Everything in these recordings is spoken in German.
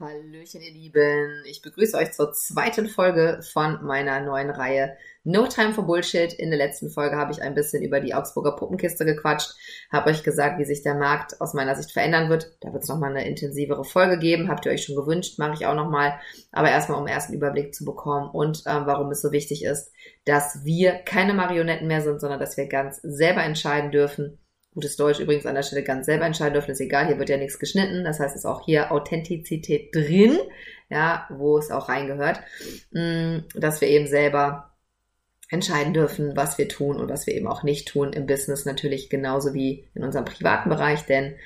Hallöchen, ihr Lieben. Ich begrüße euch zur zweiten Folge von meiner neuen Reihe No Time for Bullshit. In der letzten Folge habe ich ein bisschen über die Augsburger Puppenkiste gequatscht, habe euch gesagt, wie sich der Markt aus meiner Sicht verändern wird. Da wird es nochmal eine intensivere Folge geben. Habt ihr euch schon gewünscht, mache ich auch nochmal. Aber erstmal, um einen ersten Überblick zu bekommen und äh, warum es so wichtig ist, dass wir keine Marionetten mehr sind, sondern dass wir ganz selber entscheiden dürfen, gutes Deutsch übrigens an der Stelle ganz selber entscheiden dürfen, ist egal, hier wird ja nichts geschnitten, das heißt, es ist auch hier Authentizität drin, ja, wo es auch reingehört, mm, dass wir eben selber entscheiden dürfen, was wir tun und was wir eben auch nicht tun im Business natürlich genauso wie in unserem privaten Bereich, denn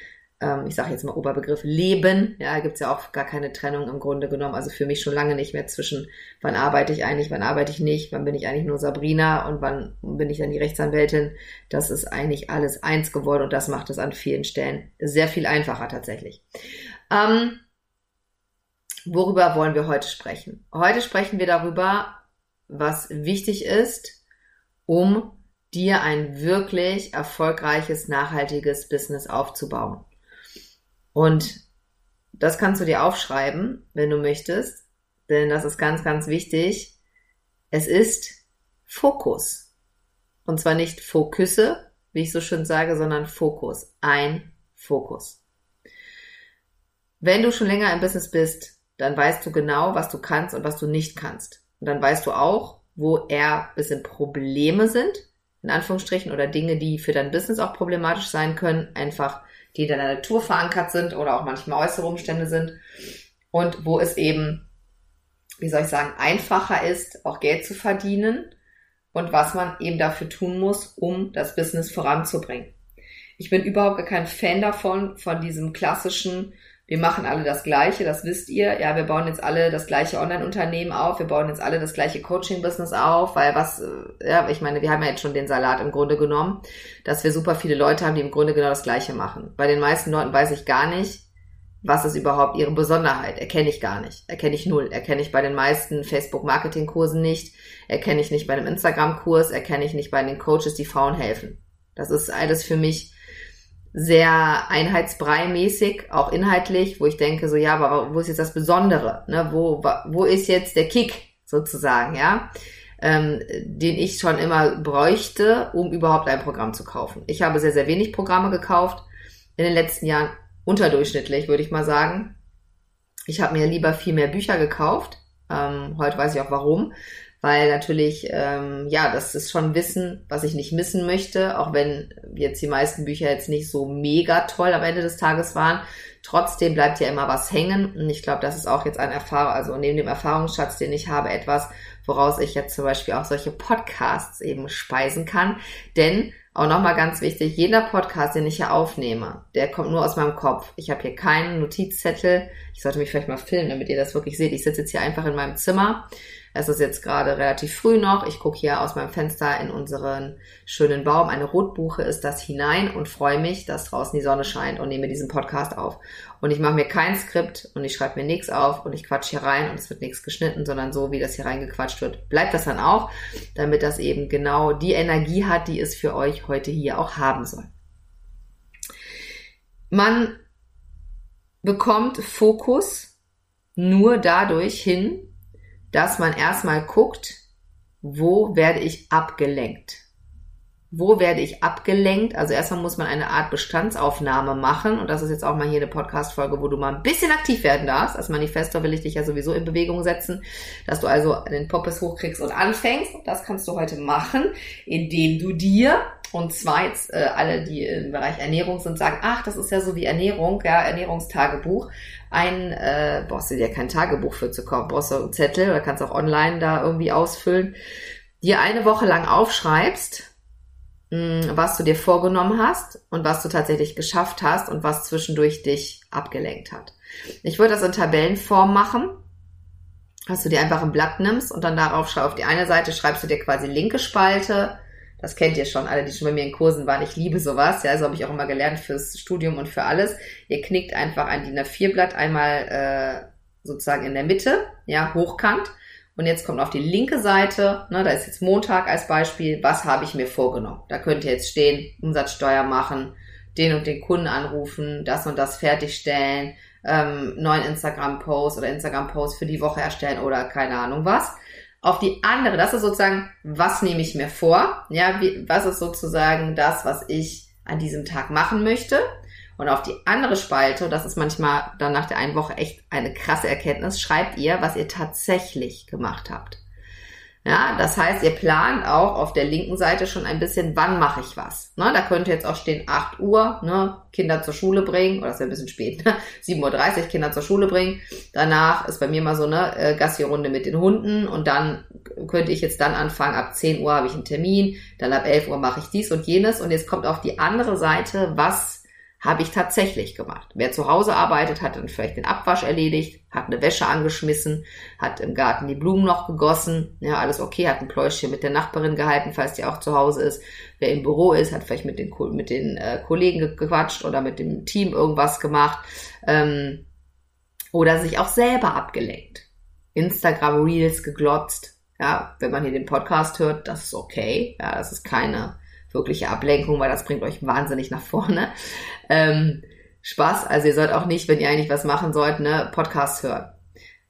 ähm, ich sage jetzt mal Oberbegriff Leben, ja, gibt es ja auch gar keine Trennung im Grunde genommen. Also für mich schon lange nicht mehr zwischen, wann arbeite ich eigentlich, wann arbeite ich nicht, wann bin ich eigentlich nur Sabrina und wann bin ich dann die Rechtsanwältin. Das ist eigentlich alles eins geworden und das macht es an vielen Stellen sehr viel einfacher tatsächlich. Ähm, worüber wollen wir heute sprechen? Heute sprechen wir darüber, was wichtig ist, um dir ein wirklich erfolgreiches, nachhaltiges Business aufzubauen. Und das kannst du dir aufschreiben, wenn du möchtest, denn das ist ganz, ganz wichtig. Es ist Fokus. Und zwar nicht Fokusse, wie ich so schön sage, sondern Fokus. Ein Fokus. Wenn du schon länger im Business bist, dann weißt du genau, was du kannst und was du nicht kannst. Und dann weißt du auch, wo eher ein bisschen Probleme sind, in Anführungsstrichen, oder Dinge, die für dein Business auch problematisch sein können, einfach die in der Natur verankert sind oder auch manchmal äußere Umstände sind und wo es eben, wie soll ich sagen, einfacher ist, auch Geld zu verdienen und was man eben dafür tun muss, um das Business voranzubringen. Ich bin überhaupt kein Fan davon, von diesem klassischen, wir machen alle das Gleiche, das wisst ihr. Ja, wir bauen jetzt alle das gleiche Online-Unternehmen auf, wir bauen jetzt alle das gleiche Coaching-Business auf, weil was, äh, ja, ich meine, wir haben ja jetzt schon den Salat im Grunde genommen, dass wir super viele Leute haben, die im Grunde genau das Gleiche machen. Bei den meisten Leuten weiß ich gar nicht, was ist überhaupt ihre Besonderheit? Erkenne ich gar nicht. Erkenne ich null. Erkenne ich bei den meisten Facebook-Marketing-Kursen nicht. Erkenne ich nicht bei einem Instagram-Kurs. Erkenne ich nicht bei den Coaches, die Frauen helfen. Das ist alles für mich sehr einheitsbrei-mäßig, auch inhaltlich, wo ich denke, so ja, aber wo ist jetzt das Besondere? Ne? Wo, wo ist jetzt der Kick sozusagen, ja? Ähm, den ich schon immer bräuchte, um überhaupt ein Programm zu kaufen. Ich habe sehr, sehr wenig Programme gekauft in den letzten Jahren, unterdurchschnittlich, würde ich mal sagen. Ich habe mir lieber viel mehr Bücher gekauft. Ähm, heute weiß ich auch warum weil natürlich, ähm, ja, das ist schon Wissen, was ich nicht missen möchte, auch wenn jetzt die meisten Bücher jetzt nicht so mega toll am Ende des Tages waren. Trotzdem bleibt ja immer was hängen und ich glaube, das ist auch jetzt ein Erfahrung, also neben dem Erfahrungsschatz, den ich habe, etwas, woraus ich jetzt zum Beispiel auch solche Podcasts eben speisen kann, denn auch nochmal ganz wichtig, jeder Podcast, den ich hier aufnehme, der kommt nur aus meinem Kopf. Ich habe hier keinen Notizzettel. Ich sollte mich vielleicht mal filmen, damit ihr das wirklich seht. Ich sitze jetzt hier einfach in meinem Zimmer es ist jetzt gerade relativ früh noch. Ich gucke hier aus meinem Fenster in unseren schönen Baum. Eine Rotbuche ist das hinein und freue mich, dass draußen die Sonne scheint und nehme diesen Podcast auf. Und ich mache mir kein Skript und ich schreibe mir nichts auf und ich quatsch hier rein und es wird nichts geschnitten, sondern so, wie das hier reingequatscht wird, bleibt das dann auch, damit das eben genau die Energie hat, die es für euch heute hier auch haben soll. Man bekommt Fokus nur dadurch hin, dass man erstmal guckt, wo werde ich abgelenkt? Wo werde ich abgelenkt? Also erstmal muss man eine Art Bestandsaufnahme machen. Und das ist jetzt auch mal hier eine Podcast-Folge, wo du mal ein bisschen aktiv werden darfst. Als Manifestor will ich dich ja sowieso in Bewegung setzen, dass du also den Poppes hochkriegst und anfängst. Das kannst du heute machen, indem du dir und jetzt äh, alle, die im Bereich Ernährung sind, sagen, ach, das ist ja so wie Ernährung, ja, Ernährungstagebuch. Ein, äh, brauchst du dir kein Tagebuch für zu kaufen, brauchst du einen Zettel oder kannst auch online da irgendwie ausfüllen. Dir eine Woche lang aufschreibst, mh, hm, was du dir vorgenommen hast und was du tatsächlich geschafft hast und was zwischendurch dich abgelenkt hat. Ich würde das in Tabellenform machen dass du dir einfach ein Blatt nimmst und dann darauf schreibst, auf die eine Seite schreibst du dir quasi linke Spalte. Das kennt ihr schon, alle, die schon bei mir in Kursen waren. Ich liebe sowas. Ja, so habe ich auch immer gelernt fürs Studium und für alles. Ihr knickt einfach ein DIN A4-Blatt einmal äh, sozusagen in der Mitte, ja, hochkant. Und jetzt kommt auf die linke Seite, ne, da ist jetzt Montag als Beispiel, was habe ich mir vorgenommen? Da könnt ihr jetzt stehen, Umsatzsteuer machen, den und den Kunden anrufen, das und das fertigstellen, ähm, neuen Instagram-Post oder Instagram-Post für die Woche erstellen oder keine Ahnung was. Auf die andere, das ist sozusagen, was nehme ich mir vor? Ja, wie, was ist sozusagen das, was ich an diesem Tag machen möchte? Und auf die andere Spalte, das ist manchmal dann nach der einen Woche echt eine krasse Erkenntnis, schreibt ihr, was ihr tatsächlich gemacht habt. Ja, das heißt, ihr plant auch auf der linken Seite schon ein bisschen, wann mache ich was. Ne, da könnte jetzt auch stehen 8 Uhr, ne, Kinder zur Schule bringen, oder das wäre ein bisschen spät, ne, 7.30 Uhr Kinder zur Schule bringen. Danach ist bei mir mal so eine äh, Gassi-Runde mit den Hunden und dann könnte ich jetzt dann anfangen, ab 10 Uhr habe ich einen Termin, dann ab 11 Uhr mache ich dies und jenes und jetzt kommt auf die andere Seite, was habe ich tatsächlich gemacht. Wer zu Hause arbeitet, hat dann vielleicht den Abwasch erledigt, hat eine Wäsche angeschmissen, hat im Garten die Blumen noch gegossen, ja, alles okay, hat ein Pläuschchen mit der Nachbarin gehalten, falls die auch zu Hause ist. Wer im Büro ist, hat vielleicht mit den, mit den äh, Kollegen gequatscht oder mit dem Team irgendwas gemacht ähm, oder sich auch selber abgelenkt. Instagram Reels geglotzt. Ja, wenn man hier den Podcast hört, das ist okay. Ja, das ist keine wirkliche Ablenkung, weil das bringt euch wahnsinnig nach vorne. Ähm, Spaß, also ihr sollt auch nicht, wenn ihr eigentlich was machen sollt, ne, Podcast hören.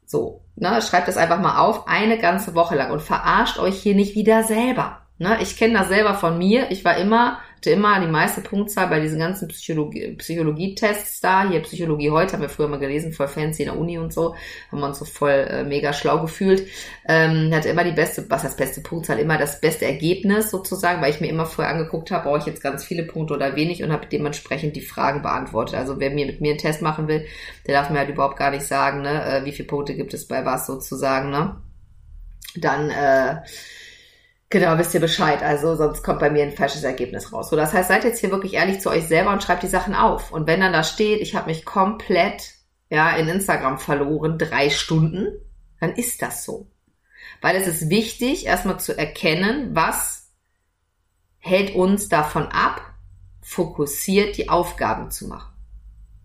So, ne, schreibt das einfach mal auf, eine ganze Woche lang und verarscht euch hier nicht wieder selber. Ne, ich kenne das selber von mir. Ich war immer hatte immer die meiste Punktzahl bei diesen ganzen Psychologie, Psychologie-Tests da. Hier Psychologie heute, haben wir früher mal gelesen, voll fancy in der Uni und so. Haben wir uns so voll äh, mega schlau gefühlt. Ähm, hatte immer die beste, was heißt beste Punktzahl, immer das beste Ergebnis sozusagen, weil ich mir immer vorher angeguckt habe, brauche ich jetzt ganz viele Punkte oder wenig und habe dementsprechend die Fragen beantwortet. Also wer mir mit mir einen Test machen will, der darf mir halt überhaupt gar nicht sagen, ne, äh, wie viele Punkte gibt es bei was sozusagen, ne? Dann äh, Genau, wisst ihr Bescheid. Also sonst kommt bei mir ein falsches Ergebnis raus. So, das heißt, seid jetzt hier wirklich ehrlich zu euch selber und schreibt die Sachen auf. Und wenn dann da steht, ich habe mich komplett ja in Instagram verloren, drei Stunden, dann ist das so. Weil es ist wichtig, erstmal zu erkennen, was hält uns davon ab, fokussiert die Aufgaben zu machen.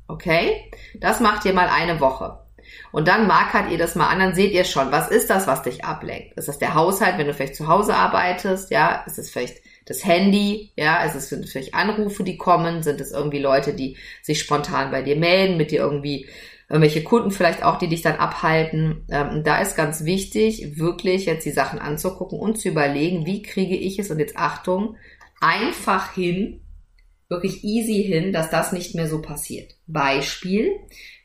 Okay? Das macht ihr mal eine Woche. Und dann markert ihr das mal an, dann seht ihr schon, was ist das, was dich ablenkt? Ist das der Haushalt, wenn du vielleicht zu Hause arbeitest? Ja, ist es vielleicht das Handy? Ja, ist es vielleicht Anrufe, die kommen? Sind es irgendwie Leute, die sich spontan bei dir melden, mit dir irgendwie irgendwelche Kunden vielleicht auch, die dich dann abhalten. Ähm, da ist ganz wichtig, wirklich jetzt die Sachen anzugucken und zu überlegen, wie kriege ich es, und jetzt Achtung, einfach hin, wirklich easy hin, dass das nicht mehr so passiert. Beispiel,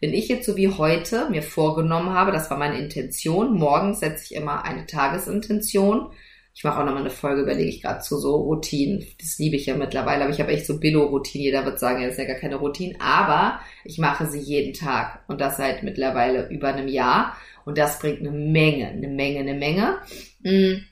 wenn ich jetzt so wie heute mir vorgenommen habe, das war meine Intention, morgens setze ich immer eine Tagesintention. Ich mache auch nochmal eine Folge, überlege ich gerade zu so Routinen. Das liebe ich ja mittlerweile, aber ich habe echt so Billo-Routinen. Jeder wird sagen, das ist ja gar keine Routine, aber ich mache sie jeden Tag und das seit mittlerweile über einem Jahr und das bringt eine Menge, eine Menge, eine Menge. Mm.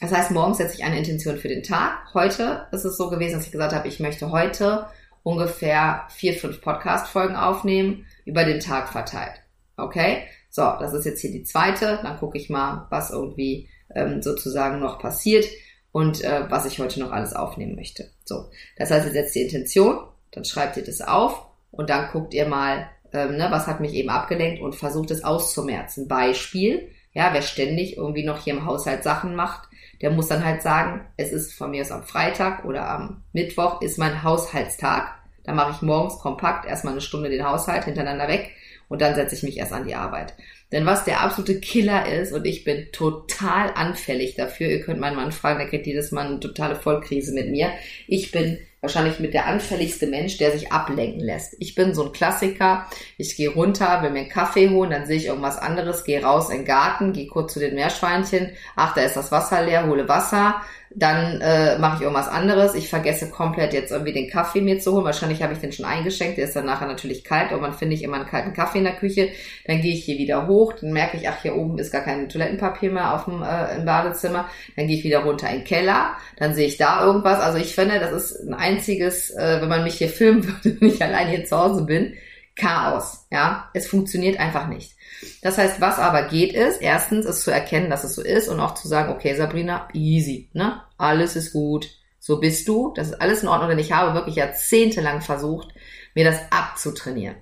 Das heißt, morgens setze ich eine Intention für den Tag. Heute ist es so gewesen, dass ich gesagt habe, ich möchte heute ungefähr vier, fünf Podcast-Folgen aufnehmen, über den Tag verteilt. Okay? So, das ist jetzt hier die zweite. Dann gucke ich mal, was irgendwie ähm, sozusagen noch passiert und äh, was ich heute noch alles aufnehmen möchte. So, das heißt, ihr setzt die Intention, dann schreibt ihr das auf und dann guckt ihr mal, ähm, ne, was hat mich eben abgelenkt und versucht es auszumerzen. Beispiel, ja, wer ständig irgendwie noch hier im Haushalt Sachen macht, der muss dann halt sagen, es ist von mir aus am Freitag oder am Mittwoch ist mein Haushaltstag. Da mache ich morgens kompakt erstmal eine Stunde den Haushalt hintereinander weg und dann setze ich mich erst an die Arbeit. Denn was der absolute Killer ist, und ich bin total anfällig dafür, ihr könnt meinen Mann fragen, der kriegt jedes Mal eine totale Vollkrise mit mir. Ich bin wahrscheinlich mit der anfälligste Mensch, der sich ablenken lässt. Ich bin so ein Klassiker. Ich gehe runter, will mir einen Kaffee holen, dann sehe ich irgendwas anderes, gehe raus in den Garten, gehe kurz zu den Meerschweinchen. Ach, da ist das Wasser leer, hole Wasser dann äh, mache ich irgendwas anderes. Ich vergesse komplett jetzt irgendwie den Kaffee mir zu holen. Wahrscheinlich habe ich den schon eingeschenkt. Der ist dann nachher natürlich kalt. Irgendwann finde ich immer einen kalten Kaffee in der Küche. Dann gehe ich hier wieder hoch. Dann merke ich, ach, hier oben ist gar kein Toilettenpapier mehr auf dem, äh, im Badezimmer. Dann gehe ich wieder runter in den Keller. Dann sehe ich da irgendwas. Also ich finde, das ist ein einziges, äh, wenn man mich hier filmen würde, wenn ich allein hier zu Hause bin, Chaos, ja. Es funktioniert einfach nicht. Das heißt, was aber geht ist, erstens ist zu erkennen, dass es so ist und auch zu sagen, okay, Sabrina, easy, ne? Alles ist gut. So bist du. Das ist alles in Ordnung, denn ich habe wirklich jahrzehntelang versucht, mir das abzutrainieren.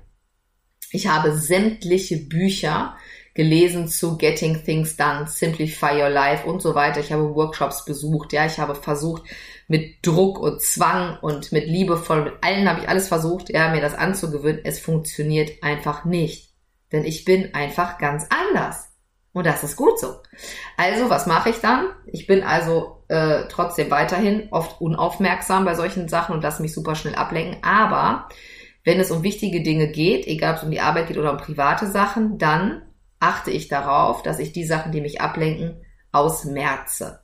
Ich habe sämtliche Bücher gelesen zu Getting Things Done, Simplify Your Life und so weiter. Ich habe Workshops besucht, ja, ich habe versucht, mit Druck und Zwang und mit liebevoll, mit allen habe ich alles versucht, ja, mir das anzugewöhnen. Es funktioniert einfach nicht. Denn ich bin einfach ganz anders. Und das ist gut so. Also, was mache ich dann? Ich bin also äh, trotzdem weiterhin oft unaufmerksam bei solchen Sachen und lasse mich super schnell ablenken. Aber wenn es um wichtige Dinge geht, egal ob es um die Arbeit geht oder um private Sachen, dann achte ich darauf, dass ich die Sachen, die mich ablenken, ausmerze.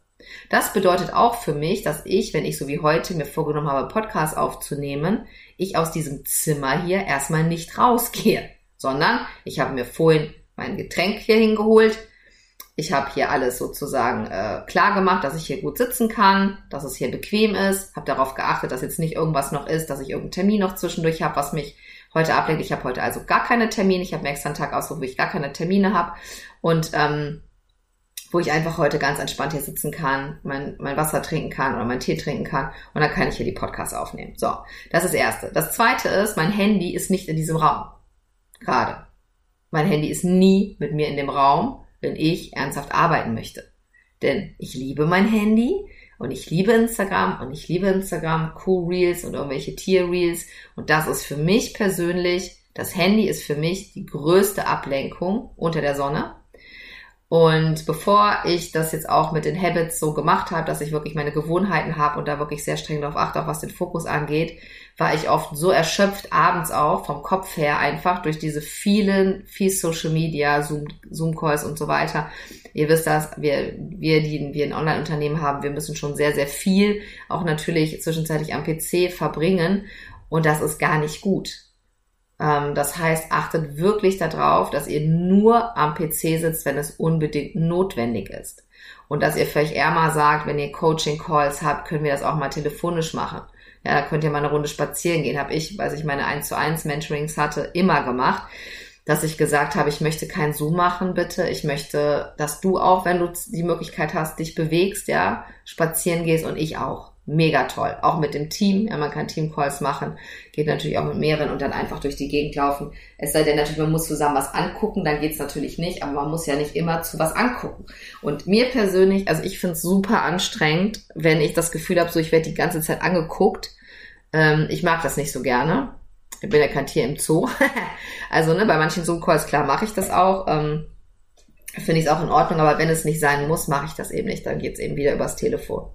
Das bedeutet auch für mich, dass ich, wenn ich so wie heute mir vorgenommen habe, Podcast aufzunehmen, ich aus diesem Zimmer hier erstmal nicht rausgehe, sondern ich habe mir vorhin mein Getränk hier hingeholt. Ich habe hier alles sozusagen äh, klar gemacht, dass ich hier gut sitzen kann, dass es hier bequem ist. Habe darauf geachtet, dass jetzt nicht irgendwas noch ist, dass ich irgendeinen Termin noch zwischendurch habe, was mich heute ablenkt. Ich habe heute also gar keine Termine. Ich habe mir extra einen Tag ausgesucht, wo ich gar keine Termine habe. Und ähm, wo ich einfach heute ganz entspannt hier sitzen kann, mein, mein Wasser trinken kann oder mein Tee trinken kann und dann kann ich hier die Podcasts aufnehmen. So, das ist das Erste. Das Zweite ist, mein Handy ist nicht in diesem Raum. Gerade. Mein Handy ist nie mit mir in dem Raum, wenn ich ernsthaft arbeiten möchte. Denn ich liebe mein Handy und ich liebe Instagram und ich liebe Instagram, Cool Reels und irgendwelche Tier Reels und das ist für mich persönlich, das Handy ist für mich die größte Ablenkung unter der Sonne und bevor ich das jetzt auch mit den Habits so gemacht habe, dass ich wirklich meine Gewohnheiten habe und da wirklich sehr streng darauf achte, auch was den Fokus angeht, war ich oft so erschöpft abends auch vom Kopf her einfach durch diese vielen, viel Social Media, Zoom, Zoom Calls und so weiter. Ihr wisst das, wir, wir, die wir ein Online-Unternehmen haben, wir müssen schon sehr, sehr viel auch natürlich zwischenzeitlich am PC verbringen und das ist gar nicht gut. Ähm, das heißt, achtet wirklich darauf, dass ihr nur am PC sitzt, wenn es unbedingt notwendig ist. Und dass ihr vielleicht eher mal sagt, wenn ihr Coaching-Calls habt, können wir das auch mal telefonisch machen. Ja, da könnt ihr mal eine Runde spazieren gehen. Habe ich, als ich meine 1 zu 1 Mentorings hatte, immer gemacht, dass ich gesagt habe, ich möchte kein Zoom machen, bitte. Ich möchte, dass du auch, wenn du die Möglichkeit hast, dich bewegst, ja, spazieren gehst und ich auch mega toll. Auch mit dem Team. Ja, man kann Teamcalls machen. Geht natürlich auch mit mehreren und dann einfach durch die Gegend laufen. Es sei denn natürlich, man muss zusammen was angucken, dann geht's natürlich nicht, aber man muss ja nicht immer zu was angucken. Und mir persönlich, also ich finde es super anstrengend, wenn ich das Gefühl habe, so ich werde die ganze Zeit angeguckt. Ähm, ich mag das nicht so gerne. Ich bin ja kein Tier im Zoo. also ne, bei manchen Zoom-Calls, klar, mache ich das auch. Ähm, finde ich es auch in Ordnung, aber wenn es nicht sein muss, mache ich das eben nicht. Dann geht's eben wieder übers Telefon.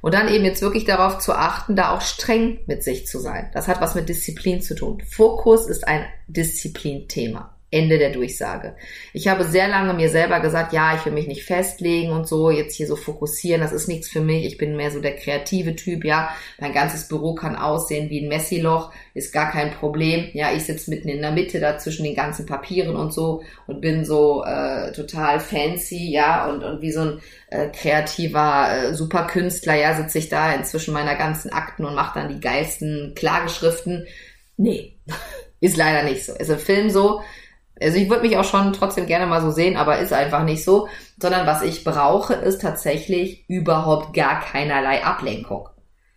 Und dann eben jetzt wirklich darauf zu achten, da auch streng mit sich zu sein. Das hat was mit Disziplin zu tun. Fokus ist ein Disziplinthema. Ende der Durchsage. Ich habe sehr lange mir selber gesagt, ja, ich will mich nicht festlegen und so, jetzt hier so fokussieren, das ist nichts für mich. Ich bin mehr so der kreative Typ, ja. Mein ganzes Büro kann aussehen wie ein Messi-Loch, ist gar kein Problem. Ja, ich sitze mitten in der Mitte da zwischen den ganzen Papieren und so und bin so äh, total fancy, ja, und, und wie so ein äh, kreativer äh, Superkünstler, ja, sitze ich da inzwischen meiner ganzen Akten und mache dann die geilsten Klageschriften. Nee, ist leider nicht so. Ist im Film so, also ich würde mich auch schon trotzdem gerne mal so sehen, aber ist einfach nicht so. Sondern was ich brauche, ist tatsächlich überhaupt gar keinerlei Ablenkung.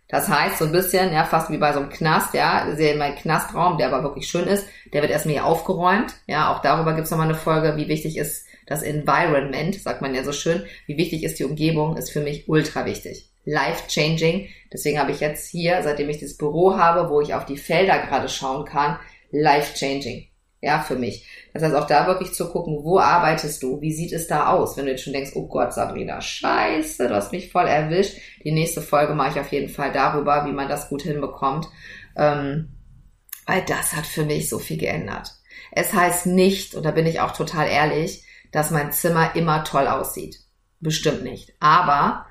Das heißt, so ein bisschen, ja, fast wie bei so einem Knast, ja, sehe mein Knastraum, der aber wirklich schön ist, der wird erstmal hier aufgeräumt. Ja, auch darüber gibt's nochmal eine Folge, wie wichtig ist das Environment, sagt man ja so schön. Wie wichtig ist die Umgebung, ist für mich ultra wichtig. Life changing. Deswegen habe ich jetzt hier, seitdem ich das Büro habe, wo ich auf die Felder gerade schauen kann, life changing ja, für mich. Das heißt, auch da wirklich zu gucken, wo arbeitest du? Wie sieht es da aus? Wenn du jetzt schon denkst, oh Gott, Sabrina, scheiße, du hast mich voll erwischt. Die nächste Folge mache ich auf jeden Fall darüber, wie man das gut hinbekommt. Ähm, weil das hat für mich so viel geändert. Es heißt nicht, und da bin ich auch total ehrlich, dass mein Zimmer immer toll aussieht. Bestimmt nicht. Aber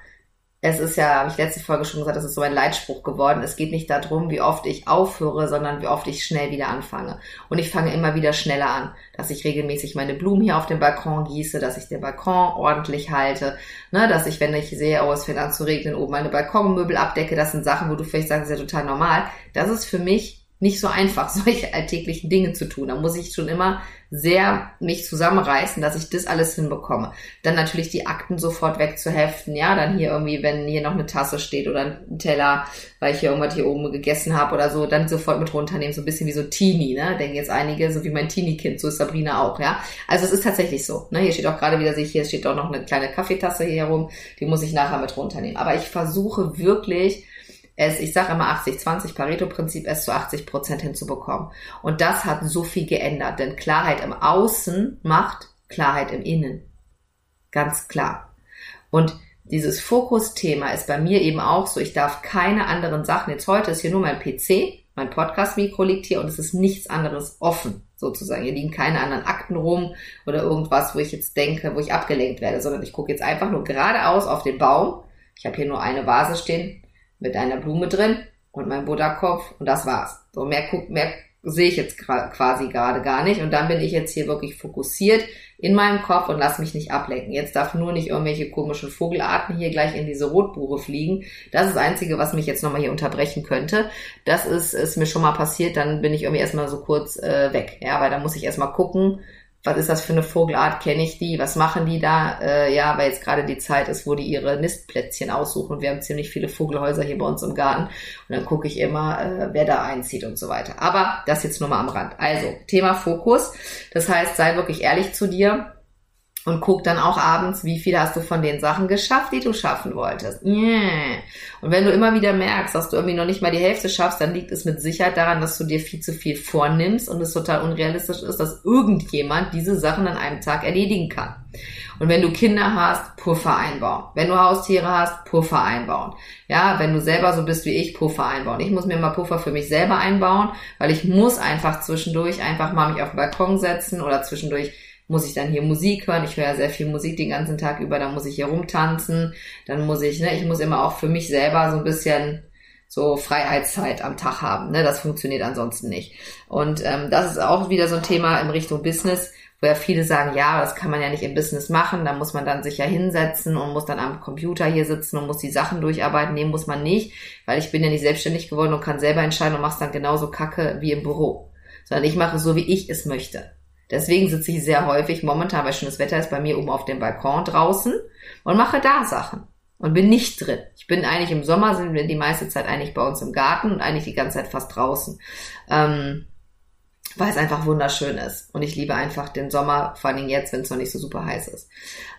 es ist ja, habe ich letzte Folge schon gesagt, das ist so ein Leitspruch geworden. Es geht nicht darum, wie oft ich aufhöre, sondern wie oft ich schnell wieder anfange. Und ich fange immer wieder schneller an, dass ich regelmäßig meine Blumen hier auf dem Balkon gieße, dass ich den Balkon ordentlich halte, ne, dass ich, wenn ich sehe, oh, es fängt an zu regnen, oben meine Balkonmöbel abdecke. Das sind Sachen, wo du vielleicht sagst, das ist ja total normal. Das ist für mich nicht so einfach, solche alltäglichen Dinge zu tun. Da muss ich schon immer sehr mich zusammenreißen, dass ich das alles hinbekomme. Dann natürlich die Akten sofort wegzuheften, ja, dann hier irgendwie, wenn hier noch eine Tasse steht oder ein Teller, weil ich hier irgendwas hier oben gegessen habe oder so, dann sofort mit runternehmen, so ein bisschen wie so Teenie, ne? Denken jetzt einige, so wie mein Teenie-Kind, so ist Sabrina auch, ja. Also es ist tatsächlich so, ne? Hier steht auch gerade wieder, sehe ich, hier steht auch noch eine kleine Kaffeetasse hier herum, die muss ich nachher mit runternehmen. Aber ich versuche wirklich, es, ich sage immer 80-20 Pareto-Prinzip, es zu 80 Prozent hinzubekommen. Und das hat so viel geändert, denn Klarheit im Außen macht Klarheit im Innen. Ganz klar. Und dieses Fokusthema ist bei mir eben auch so, ich darf keine anderen Sachen, jetzt heute ist hier nur mein PC, mein Podcast-Mikro liegt hier und es ist nichts anderes offen, sozusagen. Hier liegen keine anderen Akten rum oder irgendwas, wo ich jetzt denke, wo ich abgelenkt werde, sondern ich gucke jetzt einfach nur geradeaus auf den Baum. Ich habe hier nur eine Vase stehen, mit einer Blume drin und meinem Buddha-Kopf und das war's. So mehr, guck, mehr sehe ich jetzt quasi gerade gar nicht und dann bin ich jetzt hier wirklich fokussiert in meinem Kopf und lass mich nicht ablenken. Jetzt darf nur nicht irgendwelche komischen Vogelarten hier gleich in diese Rotbuche fliegen. Das ist das Einzige, was mich jetzt nochmal hier unterbrechen könnte. Das ist, ist mir schon mal passiert, dann bin ich irgendwie erstmal so kurz äh, weg. Ja, weil da muss ich erstmal gucken, was ist das für eine Vogelart, kenne ich die, was machen die da? Äh, ja, weil jetzt gerade die Zeit ist, wo die ihre Nistplätzchen aussuchen und wir haben ziemlich viele Vogelhäuser hier bei uns im Garten und dann gucke ich immer, äh, wer da einzieht und so weiter. Aber das jetzt nur mal am Rand. Also, Thema Fokus. Das heißt, sei wirklich ehrlich zu dir und guck dann auch abends, wie viel hast du von den Sachen geschafft, die du schaffen wolltest. Und wenn du immer wieder merkst, dass du irgendwie noch nicht mal die Hälfte schaffst, dann liegt es mit Sicherheit daran, dass du dir viel zu viel vornimmst und es total unrealistisch ist, dass irgendjemand diese Sachen an einem Tag erledigen kann. Und wenn du Kinder hast, Puffer einbauen. Wenn du Haustiere hast, Puffer einbauen. Ja, wenn du selber so bist wie ich, Puffer einbauen. Ich muss mir mal Puffer für mich selber einbauen, weil ich muss einfach zwischendurch einfach mal mich auf den Balkon setzen oder zwischendurch muss ich dann hier Musik hören. Ich höre ja sehr viel Musik den ganzen Tag über, dann muss ich hier rumtanzen, dann muss ich, ne, ich muss immer auch für mich selber so ein bisschen so Freiheitszeit am Tag haben. Ne? Das funktioniert ansonsten nicht. Und ähm, das ist auch wieder so ein Thema in Richtung Business, wo ja viele sagen, ja, das kann man ja nicht im Business machen, da muss man dann sich ja hinsetzen und muss dann am Computer hier sitzen und muss die Sachen durcharbeiten. Nee, muss man nicht, weil ich bin ja nicht selbstständig geworden und kann selber entscheiden und mach's dann genauso kacke wie im Büro. Sondern ich mache so, wie ich es möchte. Deswegen sitze ich sehr häufig momentan, weil schönes Wetter ist, bei mir oben auf dem Balkon draußen und mache da Sachen und bin nicht drin. Ich bin eigentlich im Sommer, sind wir die meiste Zeit eigentlich bei uns im Garten und eigentlich die ganze Zeit fast draußen. Ähm, weil es einfach wunderschön ist. Und ich liebe einfach den Sommer, vor allen Dingen jetzt, wenn es noch nicht so super heiß ist.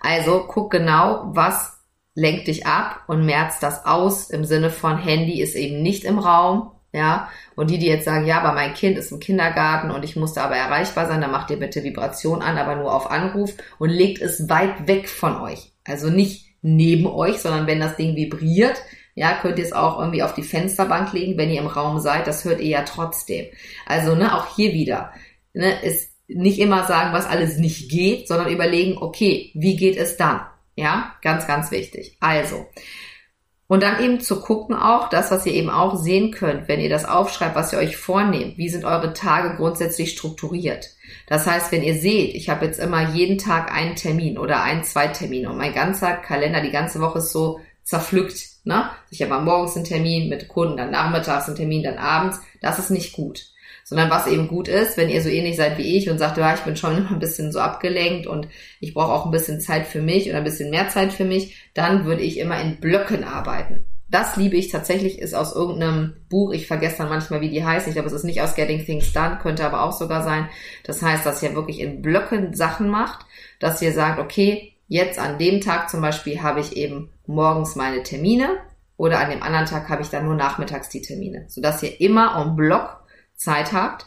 Also guck genau, was lenkt dich ab und merzt das aus im Sinne von Handy ist eben nicht im Raum, ja, und die, die jetzt sagen, ja, aber mein Kind ist im Kindergarten und ich musste aber erreichbar sein, dann macht ihr bitte Vibration an, aber nur auf Anruf und legt es weit weg von euch. Also nicht neben euch, sondern wenn das Ding vibriert, ja, könnt ihr es auch irgendwie auf die Fensterbank legen, wenn ihr im Raum seid, das hört ihr ja trotzdem. Also, ne, auch hier wieder, ne, ist nicht immer sagen, was alles nicht geht, sondern überlegen, okay, wie geht es dann? Ja, ganz, ganz wichtig. Also, und dann eben zu gucken auch, das, was ihr eben auch sehen könnt, wenn ihr das aufschreibt, was ihr euch vornehmt, wie sind eure Tage grundsätzlich strukturiert. Das heißt, wenn ihr seht, ich habe jetzt immer jeden Tag einen Termin oder ein, zwei Termine und mein ganzer Kalender, die ganze Woche ist so zerpflückt. Ne? Ich habe morgens einen Termin mit Kunden, dann nachmittags einen Termin, dann abends. Das ist nicht gut sondern was eben gut ist, wenn ihr so ähnlich seid wie ich und sagt, ja, ich bin schon immer ein bisschen so abgelenkt und ich brauche auch ein bisschen Zeit für mich oder ein bisschen mehr Zeit für mich, dann würde ich immer in Blöcken arbeiten. Das liebe ich tatsächlich, ist aus irgendeinem Buch, ich vergesse dann manchmal, wie die heißt, ich glaube, es ist nicht aus Getting Things Done, könnte aber auch sogar sein. Das heißt, dass ihr wirklich in Blöcken Sachen macht, dass ihr sagt, okay, jetzt an dem Tag zum Beispiel habe ich eben morgens meine Termine oder an dem anderen Tag habe ich dann nur nachmittags die Termine, sodass ihr immer en bloc Zeit habt,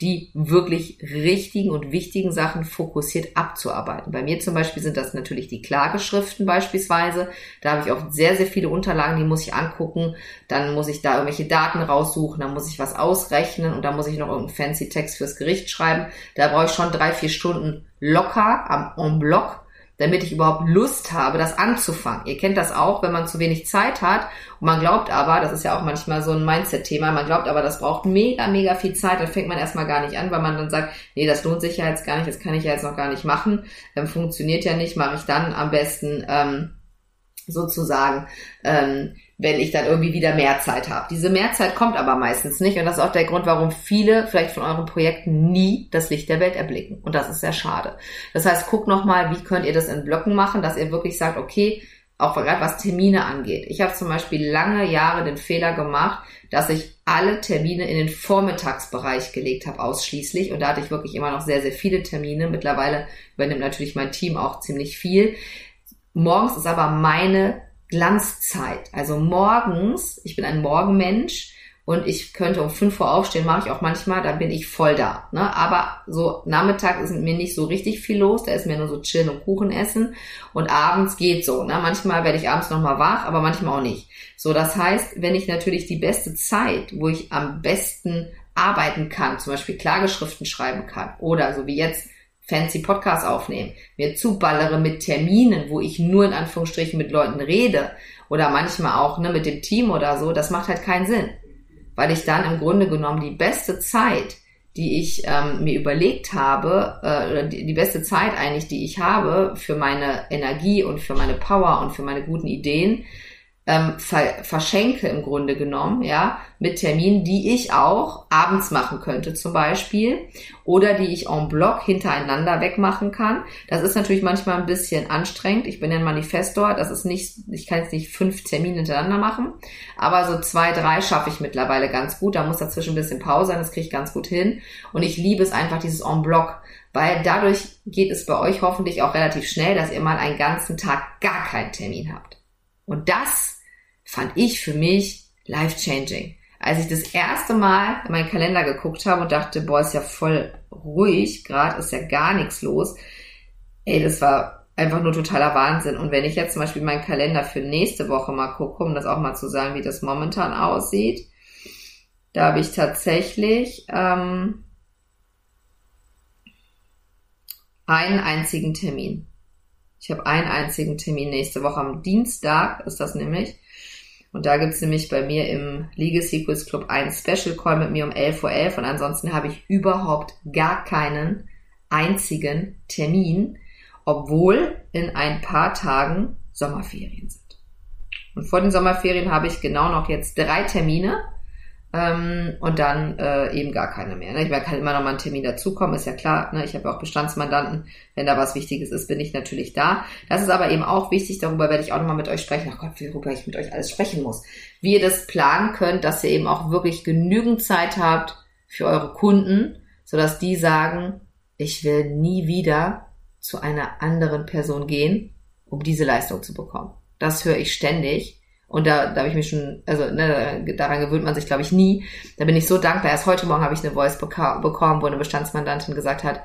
die wirklich richtigen und wichtigen Sachen fokussiert abzuarbeiten. Bei mir zum Beispiel sind das natürlich die Klageschriften beispielsweise. Da habe ich oft sehr, sehr viele Unterlagen, die muss ich angucken. Dann muss ich da irgendwelche Daten raussuchen, dann muss ich was ausrechnen und dann muss ich noch irgendeinen fancy Text fürs Gericht schreiben. Da brauche ich schon drei, vier Stunden locker am en bloc damit ich überhaupt Lust habe, das anzufangen. Ihr kennt das auch, wenn man zu wenig Zeit hat und man glaubt aber, das ist ja auch manchmal so ein Mindset-Thema, man glaubt aber, das braucht mega, mega viel Zeit, dann fängt man erstmal gar nicht an, weil man dann sagt, nee, das lohnt sich ja jetzt gar nicht, das kann ich ja jetzt noch gar nicht machen, ähm, funktioniert ja nicht, mache ich dann am besten ähm, sozusagen ähm, wenn ich dann irgendwie wieder mehr Zeit habe. Diese Mehrzeit kommt aber meistens nicht und das ist auch der Grund, warum viele vielleicht von euren Projekten nie das Licht der Welt erblicken und das ist sehr schade. Das heißt, guckt nochmal, wie könnt ihr das in Blöcken machen, dass ihr wirklich sagt, okay, auch gerade was Termine angeht. Ich habe zum Beispiel lange Jahre den Fehler gemacht, dass ich alle Termine in den Vormittagsbereich gelegt habe, ausschließlich. Und da hatte ich wirklich immer noch sehr, sehr viele Termine. Mittlerweile übernimmt natürlich mein Team auch ziemlich viel. Morgens ist aber meine Glanzzeit. Also morgens, ich bin ein Morgenmensch und ich könnte um 5 Uhr aufstehen, mache ich auch manchmal, dann bin ich voll da. Ne? Aber so Nachmittag ist mir nicht so richtig viel los, da ist mir nur so chillen und Kuchen essen und abends geht so. Ne? Manchmal werde ich abends nochmal wach, aber manchmal auch nicht. So, das heißt, wenn ich natürlich die beste Zeit, wo ich am besten arbeiten kann, zum Beispiel Klageschriften schreiben kann oder so wie jetzt fancy Podcast aufnehmen, mir zuballere mit Terminen, wo ich nur in Anführungsstrichen mit Leuten rede oder manchmal auch ne, mit dem Team oder so, das macht halt keinen Sinn. Weil ich dann im Grunde genommen die beste Zeit, die ich ähm, mir überlegt habe, äh, die, die beste Zeit eigentlich, die ich habe für meine Energie und für meine Power und für meine guten Ideen, ähm, ver verschenke im Grunde genommen, ja, mit Terminen, die ich auch abends machen könnte zum Beispiel oder die ich en bloc hintereinander wegmachen kann. Das ist natürlich manchmal ein bisschen anstrengend. Ich bin ja ein Manifestor, das ist nicht, ich kann jetzt nicht fünf Termine hintereinander machen, aber so zwei, drei schaffe ich mittlerweile ganz gut. Da muss dazwischen ein bisschen Pause sein, das kriege ich ganz gut hin. Und ich liebe es einfach, dieses en bloc, weil dadurch geht es bei euch hoffentlich auch relativ schnell, dass ihr mal einen ganzen Tag gar keinen Termin habt. Und das fand ich für mich life-changing. Als ich das erste Mal in meinen Kalender geguckt habe und dachte, boah, ist ja voll ruhig, gerade ist ja gar nichts los. Ey, das war einfach nur totaler Wahnsinn. Und wenn ich jetzt zum Beispiel meinen Kalender für nächste Woche mal gucke, um das auch mal zu sagen, wie das momentan aussieht, da habe ich tatsächlich ähm, einen einzigen Termin. Ich habe einen einzigen Termin nächste Woche am Dienstag, ist das nämlich. Und da gibt's nämlich bei mir im Legal Secrets Club einen Special Call mit mir um 11.11 Uhr .11 und ansonsten habe ich überhaupt gar keinen einzigen Termin, obwohl in ein paar Tagen Sommerferien sind. Und vor den Sommerferien habe ich genau noch jetzt drei Termine ähm, und dann äh, eben gar keine mehr. Ne? Ich meine, kann immer noch mal ein Termin dazukommen, ist ja klar. Ne? Ich habe auch Bestandsmandanten. Wenn da was Wichtiges ist, bin ich natürlich da. Das ist aber eben auch wichtig, darüber werde ich auch nochmal mit euch sprechen. Ach Gott, worüber ich mit euch alles sprechen muss. Wie ihr das planen könnt, dass ihr eben auch wirklich genügend Zeit habt für eure Kunden, sodass die sagen, ich will nie wieder zu einer anderen Person gehen, um diese Leistung zu bekommen. Das höre ich ständig. Und da, da habe ich mich schon, also ne, daran gewöhnt man sich, glaube ich, nie. Da bin ich so dankbar. Erst heute Morgen habe ich eine Voice bekommen, wo eine Bestandsmandantin gesagt hat,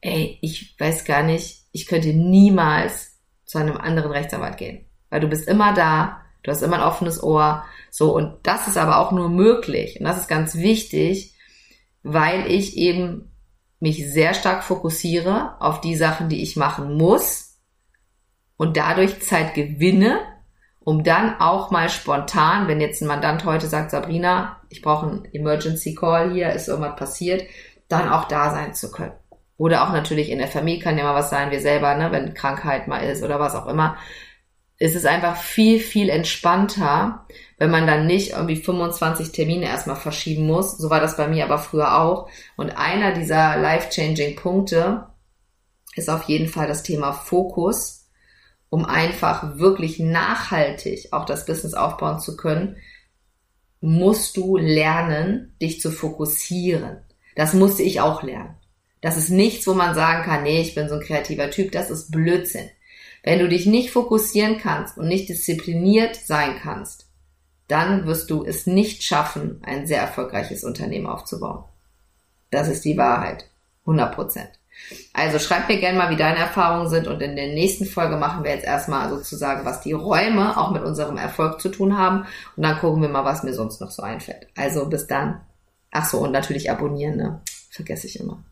ey, ich weiß gar nicht, ich könnte niemals zu einem anderen Rechtsanwalt gehen. Weil du bist immer da, du hast immer ein offenes Ohr. So, und das ist aber auch nur möglich. Und das ist ganz wichtig, weil ich eben mich sehr stark fokussiere auf die Sachen, die ich machen muss und dadurch Zeit gewinne, um dann auch mal spontan, wenn jetzt ein Mandant heute sagt, Sabrina, ich brauche einen Emergency Call hier, ist irgendwas passiert, dann auch da sein zu können. Oder auch natürlich in der Familie kann ja mal was sein, wir selber, ne, wenn Krankheit mal ist oder was auch immer. Es ist einfach viel, viel entspannter, wenn man dann nicht irgendwie 25 Termine erstmal verschieben muss. So war das bei mir aber früher auch. Und einer dieser life-changing Punkte ist auf jeden Fall das Thema Fokus um einfach wirklich nachhaltig auch das Business aufbauen zu können, musst du lernen, dich zu fokussieren. Das musste ich auch lernen. Das ist nichts, wo man sagen kann, nee, ich bin so ein kreativer Typ, das ist Blödsinn. Wenn du dich nicht fokussieren kannst und nicht diszipliniert sein kannst, dann wirst du es nicht schaffen, ein sehr erfolgreiches Unternehmen aufzubauen. Das ist die Wahrheit. 100 Prozent. Also schreib mir gerne mal, wie deine Erfahrungen sind und in der nächsten Folge machen wir jetzt erstmal sozusagen, was die Räume auch mit unserem Erfolg zu tun haben und dann gucken wir mal, was mir sonst noch so einfällt. Also bis dann. Ach so, und natürlich abonnieren, ne? Vergesse ich immer.